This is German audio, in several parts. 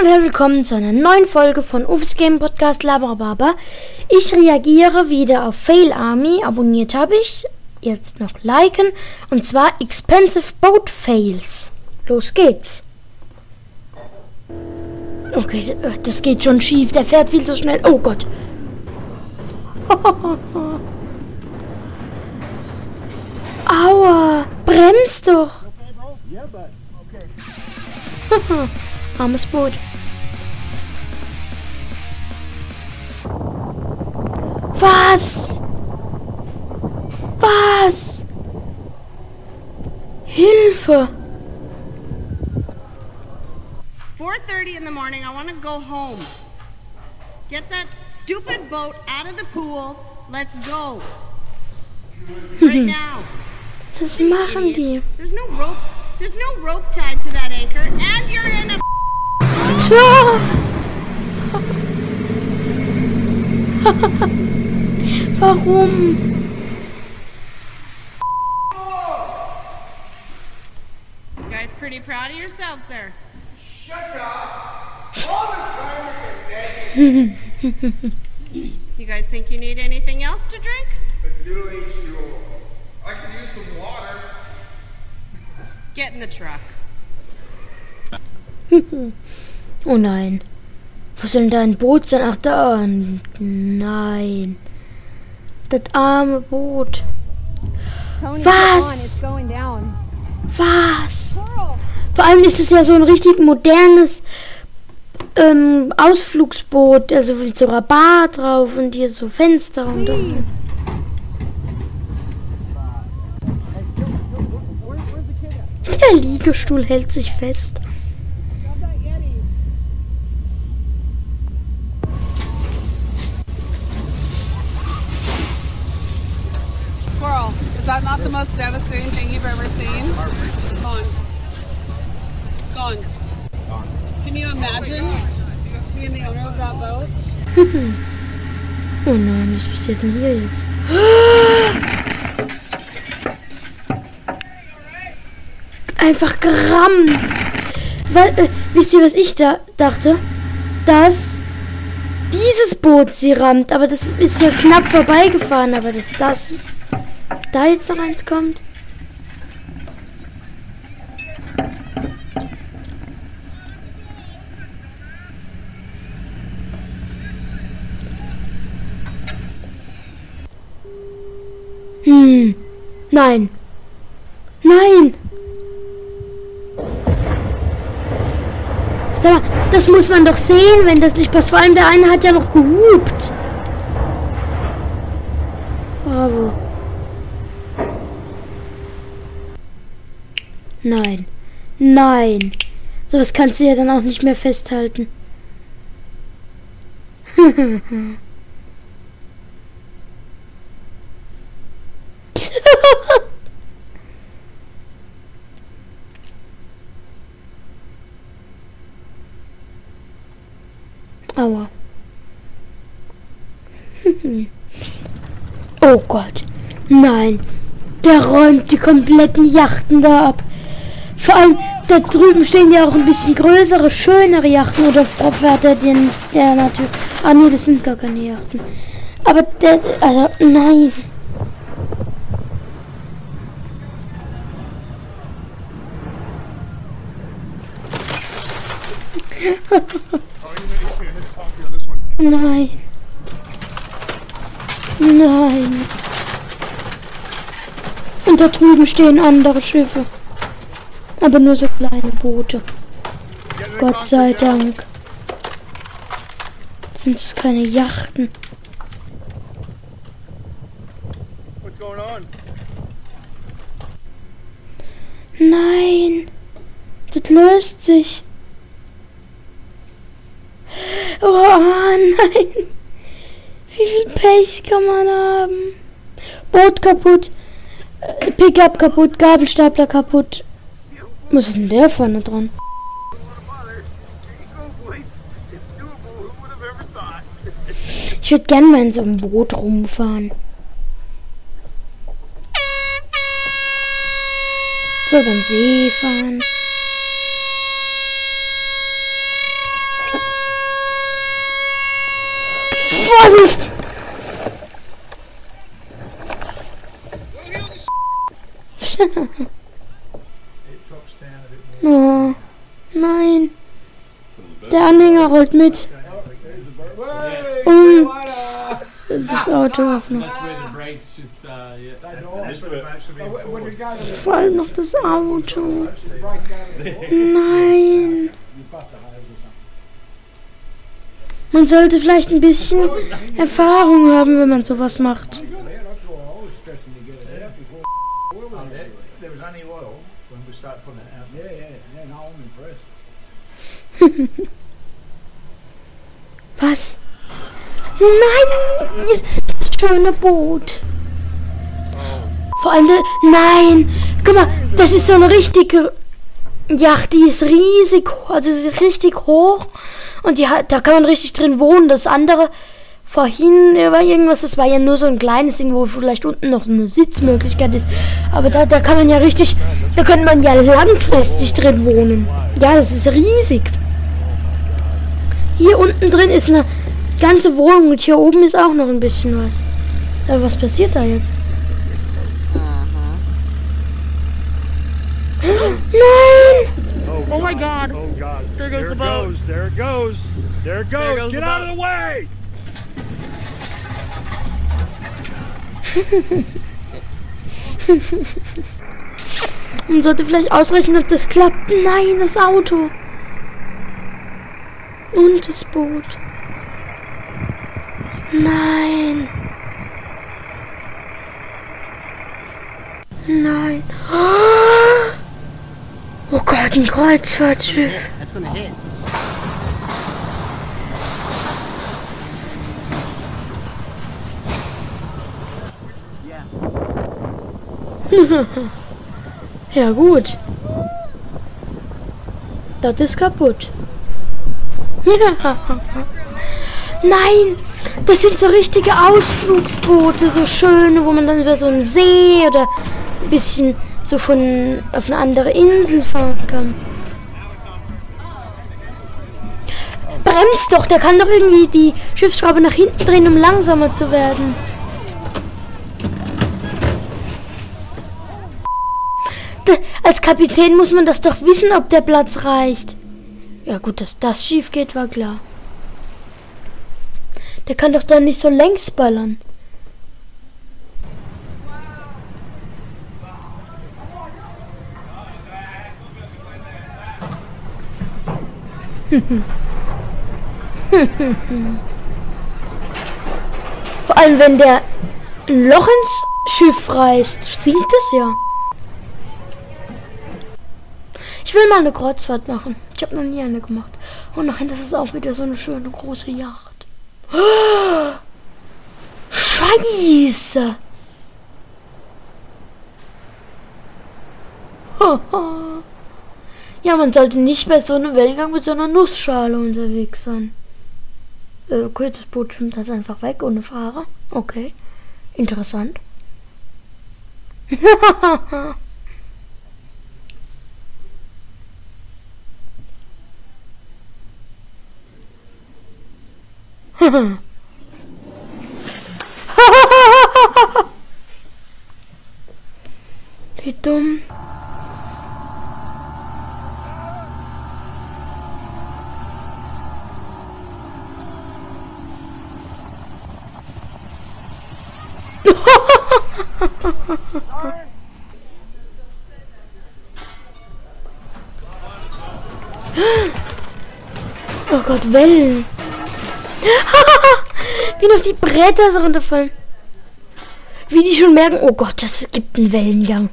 und willkommen zu einer neuen Folge von Ufs Game Podcast Labrababa. Ich reagiere wieder auf Fail Army. Abonniert habe ich. Jetzt noch liken. Und zwar Expensive Boat Fails. Los geht's. Okay, das geht schon schief. Der fährt viel zu schnell. Oh Gott. Aua. Bremst doch. Armes Boot. Was? Was? Hilfe! It's 4:30 in the morning. I want to go home. Get that stupid boat out of the pool. Let's go. Right now. Was machen die? There's no rope. There's no rope tied to that anchor, and you're in a Tja. Warum? You guys pretty proud of yourselves there. Shut up! All the time You guys think you need anything else to drink? A little H2O. I could use some water. Get in the truck. Oh nein. Was soll denn da ein Boot sein? Ach da. Nein. Das arme Boot. Was? Was? Vor allem ist es ja so ein richtig modernes ähm, Ausflugsboot. Also mit so Rabat drauf und hier so Fenster und. und. Der Liegestuhl hält sich fest. Squirrel, is that not the most devastating thing you've ever seen? Gone. Gone. Can you imagine being the owner of that boat? Oh nein, was passiert denn hier jetzt? Einfach gerammt. Weil, äh, wisst ihr, was ich da dachte? Dass dieses Boot sie rammt. Aber das ist ja knapp vorbeigefahren. Aber dass das da jetzt noch eins kommt. Hm. Nein. Nein. Sag mal, das muss man doch sehen, wenn das nicht passt. Vor allem der eine hat ja noch gehupt. Bravo. Nein. Nein. So was kannst du ja dann auch nicht mehr festhalten. Aua. oh Gott. Nein. Der räumt die kompletten Yachten da ab. Vor allem, da drüben stehen ja auch ein bisschen größere, schönere Yachten. Oder fährt er den, der natürlich... Ah nee, das sind gar keine Yachten. Aber der, also, nein. Nein. Nein. Und da drüben stehen andere Schiffe. Aber nur so kleine Boote. Gott sei. Dank. Sind es keine Yachten? What's going on? Nein. Das löst sich. Oh nein. Wie viel Pech kann man haben? Boot kaputt. äh, Pickup kaputt. Gabelstapler kaputt. Was ist denn der vorne dran? Ich würde gerne mal in so einem Boot rumfahren. So über den See fahren. Vorsicht! Der Anhänger rollt mit. Und das Auto auch noch. Vor allem noch das Auto. Nein. Man sollte vielleicht ein bisschen Erfahrung haben, wenn man sowas macht. Nein! Das schöne Boot. Vor allem, nein! Guck mal, das ist so eine richtige Yacht, die ist riesig, also ist richtig hoch und die hat, da kann man richtig drin wohnen. Das andere vorhin war irgendwas, das war ja nur so ein kleines Ding, wo vielleicht unten noch eine Sitzmöglichkeit ist. Aber da, da kann man ja richtig, da könnte man ja langfristig drin wohnen. Ja, das ist riesig. Hier unten drin ist eine ganze Wohnung und hier oben ist auch noch ein bisschen was. Aber was passiert da jetzt? Nein! Oh my god. Oh God! There goes there the boat. goes! There it goes! There it goes! goes Get the out boat. of the way! Man sollte vielleicht ausrechnen, ob das klappt. Nein, das Auto. Und das Boot. Nein. Nein. Oh Gott, ein Kreuzfahrtschiff. Ja gut. Das ist kaputt. Nein, das sind so richtige Ausflugsboote, so schöne, wo man dann über so einen See oder ein bisschen so von auf eine andere Insel fahren kann. Bremst doch, der kann doch irgendwie die Schiffsschraube nach hinten drehen, um langsamer zu werden. Als Kapitän muss man das doch wissen, ob der Platz reicht. Ja gut, dass das schief geht, war klar. Der kann doch dann nicht so längs ballern. Vor allem, wenn der ein Loch ins Schiff reißt, sinkt es ja. Ich will mal eine Kreuzfahrt machen. Ich habe noch nie eine gemacht. Oh nein, das ist auch wieder so eine schöne große Yacht. Scheiße. Ja, man sollte nicht bei so einem Wellengang mit so einer Nussschale unterwegs sein. Äh, Okay, das Boot schwimmt halt einfach weg ohne Fahrer. Okay. Interessant. Wie dumm. Oh Gott, Wellen. Wie noch die Bretter so runterfallen. Wie die schon merken, oh Gott, das gibt einen Wellengang.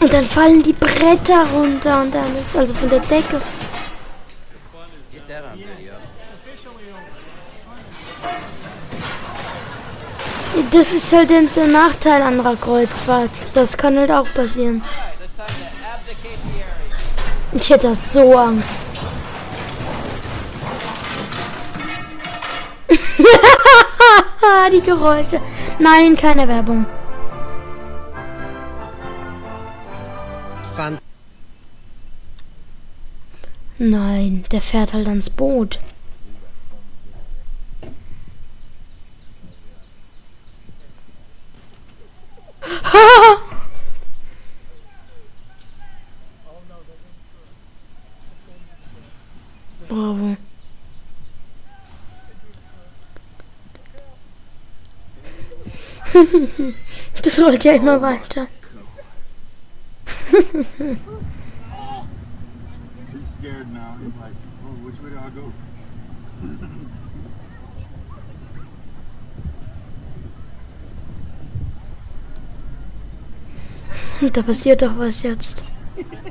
Und dann fallen die Bretter runter und dann ist also von der Decke. Das ist halt der, Nachteil anderer Kreuzfahrt. Das kann halt auch passieren. Ich hätte so Angst. Die Geräusche. Nein, keine Werbung. Nein, der fährt halt ans Boot. Bravo. Das rollt ja immer weiter. Da passiert doch was jetzt.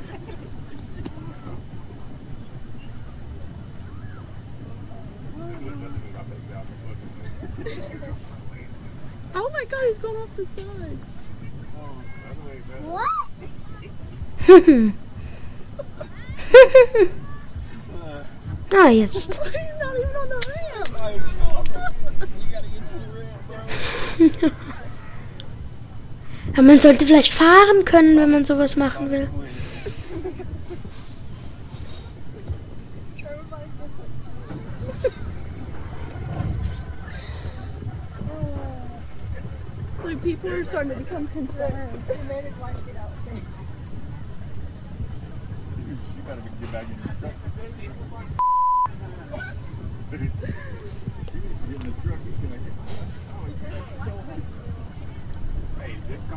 Oh my god, he's going off the side. ah, jetzt. Aber man sollte vielleicht fahren können, wenn man sowas machen will. People are starting to become concerned. She better get back in the truck. She needs to get in the truck. He's gonna hit.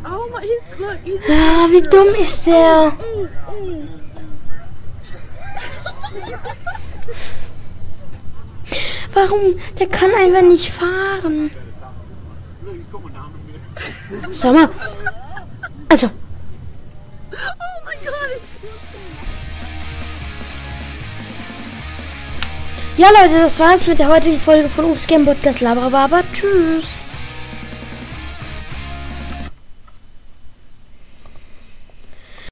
Oh, he's my, he's, look, he's Ah, wie dumm ist der? Warum? Der kann einfach nicht fahren. Sag mal. Also, Oh my god. ja Leute, das war's mit der heutigen Folge von Ufs Game Podcast Labrababa. Tschüss.